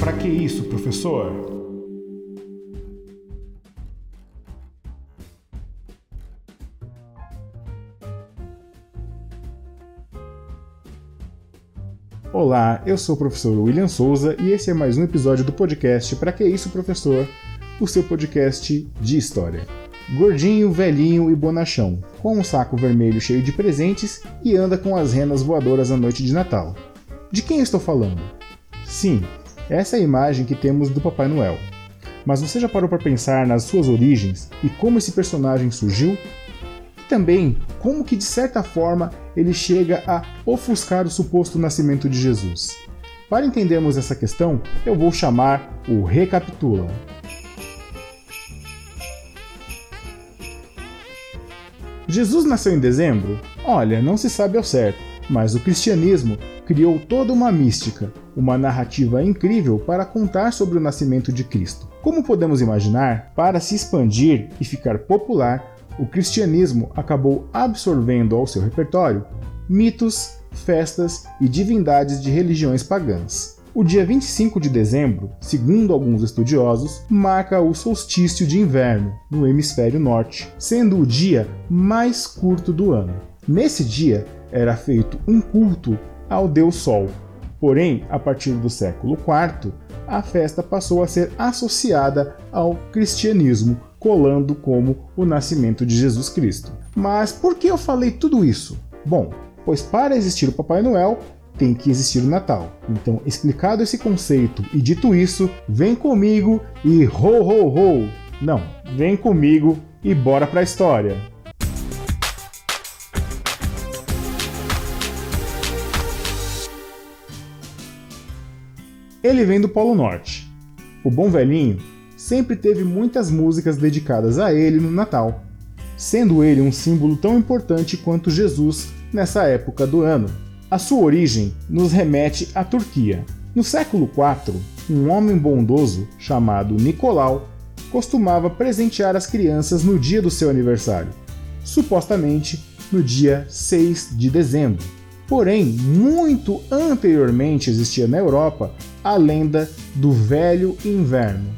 Para que isso, professor? Olá, eu sou o professor William Souza e esse é mais um episódio do podcast Para que isso, professor? O seu podcast de história. Gordinho, velhinho e bonachão, com um saco vermelho cheio de presentes e anda com as renas voadoras à noite de Natal. De quem estou falando? Sim, essa é a imagem que temos do Papai Noel. Mas você já parou para pensar nas suas origens e como esse personagem surgiu? E também como que de certa forma ele chega a ofuscar o suposto nascimento de Jesus. Para entendermos essa questão, eu vou chamar o Recapitula. Jesus nasceu em dezembro? Olha, não se sabe ao certo, mas o cristianismo criou toda uma mística, uma narrativa incrível para contar sobre o nascimento de Cristo. Como podemos imaginar, para se expandir e ficar popular, o cristianismo acabou absorvendo ao seu repertório mitos, festas e divindades de religiões pagãs. O dia 25 de dezembro, segundo alguns estudiosos, marca o solstício de inverno no hemisfério norte, sendo o dia mais curto do ano. Nesse dia era feito um culto ao deus Sol. Porém, a partir do século IV, a festa passou a ser associada ao cristianismo, colando como o nascimento de Jesus Cristo. Mas por que eu falei tudo isso? Bom, pois para existir o Papai Noel, tem que existir o Natal. Então, explicado esse conceito e dito isso, vem comigo e ho ho ho! Não, vem comigo e bora pra história! Ele vem do Polo Norte. O bom velhinho sempre teve muitas músicas dedicadas a ele no Natal, sendo ele um símbolo tão importante quanto Jesus nessa época do ano. A sua origem nos remete à Turquia. No século IV, um homem bondoso chamado Nicolau costumava presentear as crianças no dia do seu aniversário, supostamente no dia 6 de dezembro. Porém, muito anteriormente existia na Europa a lenda do Velho Inverno,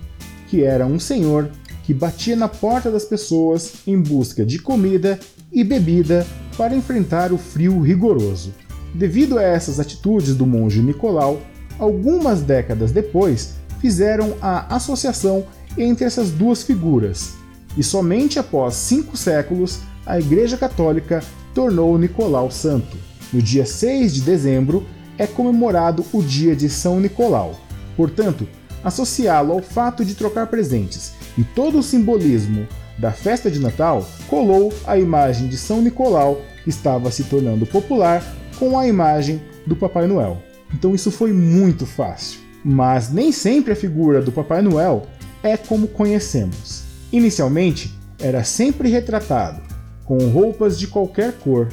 que era um senhor que batia na porta das pessoas em busca de comida e bebida para enfrentar o frio rigoroso. Devido a essas atitudes do monge Nicolau, algumas décadas depois fizeram a associação entre essas duas figuras, e somente após cinco séculos a Igreja Católica tornou Nicolau santo. No dia 6 de dezembro é comemorado o dia de São Nicolau. Portanto, associá-lo ao fato de trocar presentes e todo o simbolismo da festa de Natal colou a imagem de São Nicolau, que estava se tornando popular com a imagem do Papai Noel. Então isso foi muito fácil. Mas nem sempre a figura do Papai Noel é como conhecemos. Inicialmente, era sempre retratado com roupas de qualquer cor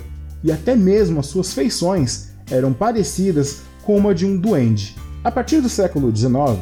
e até mesmo as suas feições eram parecidas com a de um duende. A partir do século XIX,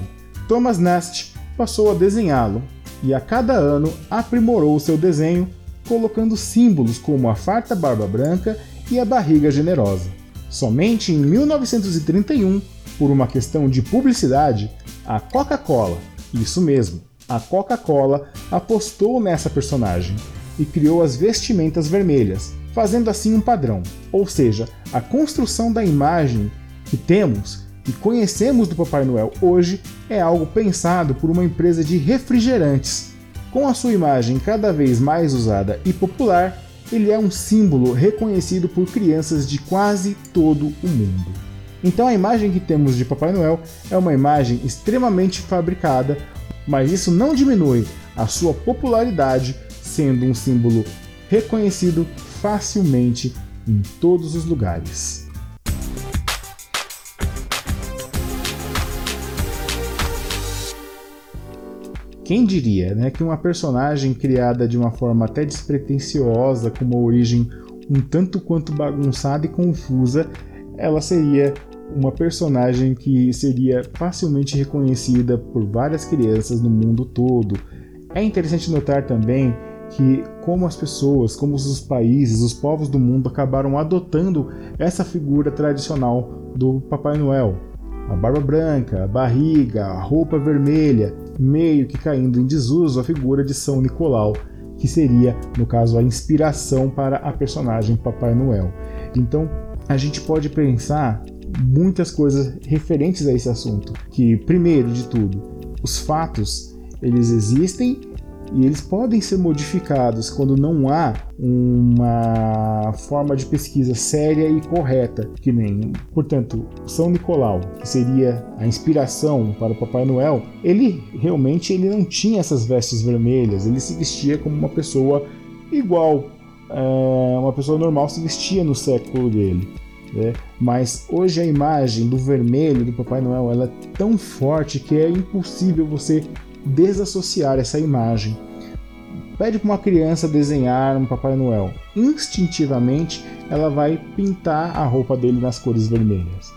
Thomas Nast passou a desenhá-lo e a cada ano aprimorou seu desenho, colocando símbolos como a farta barba branca e a barriga generosa. Somente em 1931, por uma questão de publicidade, a Coca-Cola, isso mesmo, a Coca-Cola apostou nessa personagem e criou as vestimentas vermelhas, fazendo assim um padrão, ou seja, a construção da imagem que temos e conhecemos do Papai Noel hoje é algo pensado por uma empresa de refrigerantes. Com a sua imagem cada vez mais usada e popular, ele é um símbolo reconhecido por crianças de quase todo o mundo. Então a imagem que temos de Papai Noel é uma imagem extremamente fabricada, mas isso não diminui a sua popularidade, sendo um símbolo reconhecido facilmente em todos os lugares. Quem diria, né, que uma personagem criada de uma forma até despretensiosa, com uma origem um tanto quanto bagunçada e confusa, ela seria uma personagem que seria facilmente reconhecida por várias crianças no mundo todo. É interessante notar também que como as pessoas, como os países, os povos do mundo acabaram adotando essa figura tradicional do Papai Noel. a barba branca, a barriga, a roupa vermelha, meio que caindo em desuso a figura de São Nicolau, que seria, no caso, a inspiração para a personagem Papai Noel. Então, a gente pode pensar muitas coisas referentes a esse assunto, que primeiro de tudo, os fatos, eles existem e eles podem ser modificados quando não há uma forma de pesquisa séria e correta, que nem, portanto, São Nicolau, que seria a inspiração para o Papai Noel, ele realmente ele não tinha essas vestes vermelhas, ele se vestia como uma pessoa igual, é, uma pessoa normal se vestia no século dele. Né? Mas hoje a imagem do vermelho do Papai Noel ela é tão forte que é impossível você desassociar essa imagem. Pede para uma criança desenhar um Papai Noel. Instintivamente, ela vai pintar a roupa dele nas cores vermelhas.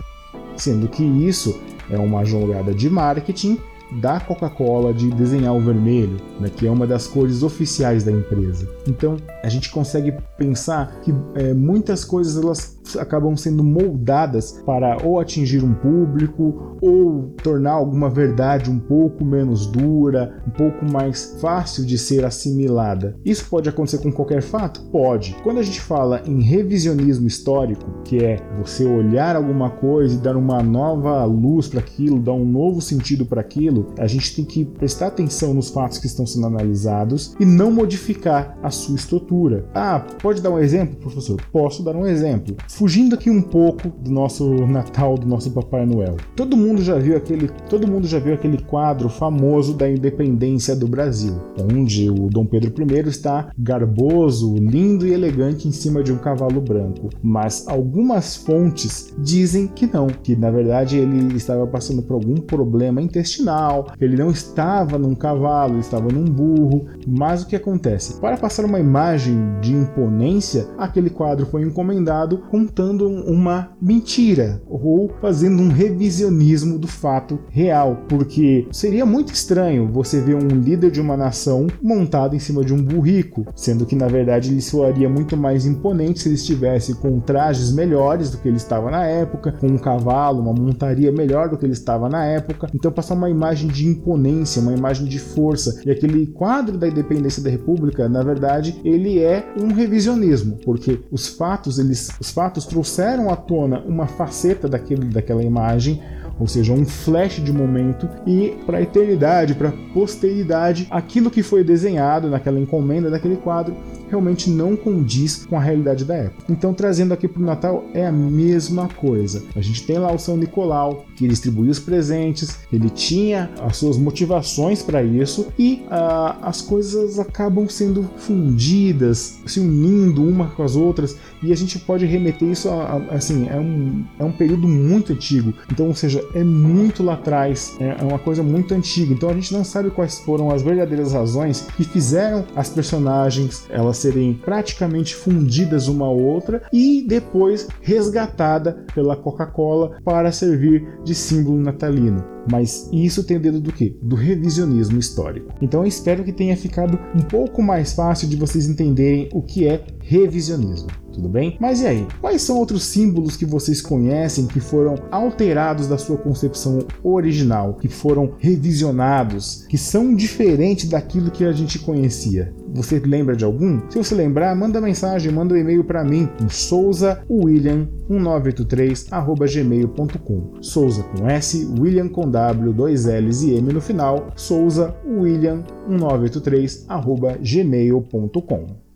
Sendo que isso é uma jogada de marketing da Coca-Cola de desenhar o vermelho, né, que é uma das cores oficiais da empresa. Então a gente consegue pensar que é, muitas coisas elas acabam sendo moldadas para ou atingir um público ou tornar alguma verdade um pouco menos dura, um pouco mais fácil de ser assimilada. Isso pode acontecer com qualquer fato? Pode. Quando a gente fala em revisionismo histórico, que é você olhar alguma coisa e dar uma nova luz para aquilo, dar um novo sentido para aquilo, a gente tem que prestar atenção nos fatos que estão sendo analisados e não modificar a sua estrutura. Ah, pode dar um exemplo, professor? Posso dar um exemplo fugindo aqui um pouco do nosso Natal, do nosso Papai Noel. Todo mundo já viu aquele, todo mundo já viu aquele quadro famoso da independência do Brasil, onde o Dom Pedro I está garboso, lindo e elegante em cima de um cavalo branco. Mas algumas fontes dizem que não, que na verdade ele estava passando por algum problema intestinal, ele não estava num cavalo, ele estava num burro. Mas o que acontece? Para passar uma imagem de imponência, aquele quadro foi encomendado com contando uma mentira ou fazendo um revisionismo do fato real, porque seria muito estranho você ver um líder de uma nação montado em cima de um burrico, sendo que na verdade ele soaria muito mais imponente se ele estivesse com trajes melhores do que ele estava na época, com um cavalo, uma montaria melhor do que ele estava na época. Então passar uma imagem de imponência, uma imagem de força. E aquele quadro da independência da República, na verdade, ele é um revisionismo, porque os fatos, eles, os fatos fatos trouxeram à tona uma faceta daquele, daquela imagem, ou seja, um flash de momento, e para a eternidade, para a posteridade, aquilo que foi desenhado naquela encomenda daquele quadro realmente não condiz com a realidade da época. Então, trazendo aqui para o Natal é a mesma coisa. A gente tem lá o São Nicolau, que distribuía os presentes, ele tinha as suas motivações para isso e ah, as coisas acabam sendo fundidas, se unindo uma com as outras e a gente pode remeter isso a, a, assim é um, é um período muito antigo então ou seja é muito lá atrás é, é uma coisa muito antiga então a gente não sabe quais foram as verdadeiras razões que fizeram as personagens elas serem praticamente fundidas uma a outra e depois resgatada pela Coca-Cola para servir de símbolo natalino. Mas isso tem o dedo do quê? Do revisionismo histórico. Então eu espero que tenha ficado um pouco mais fácil de vocês entenderem o que é revisionismo tudo bem? Mas e aí? Quais são outros símbolos que vocês conhecem que foram alterados da sua concepção original, que foram revisionados, que são diferentes daquilo que a gente conhecia? Você lembra de algum? Se você lembrar, manda mensagem, manda um e-mail para mim em souzawilliam1983@gmail.com. Souza com S, William com W, dois L's e M no final. Souza William 1983@gmail.com.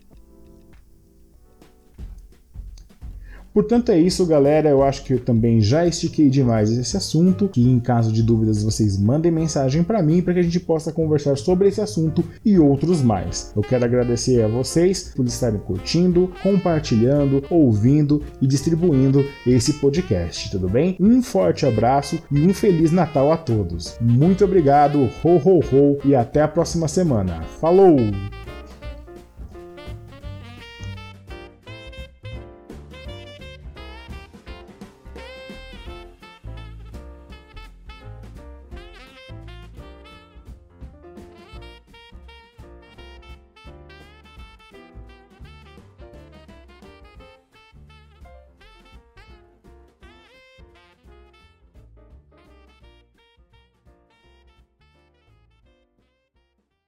Portanto, é isso, galera. Eu acho que eu também já estiquei demais esse assunto. Que em caso de dúvidas, vocês mandem mensagem para mim para que a gente possa conversar sobre esse assunto e outros mais. Eu quero agradecer a vocês por estarem curtindo, compartilhando, ouvindo e distribuindo esse podcast, tudo bem? Um forte abraço e um feliz Natal a todos. Muito obrigado, ho ho ho e até a próxima semana. Falou!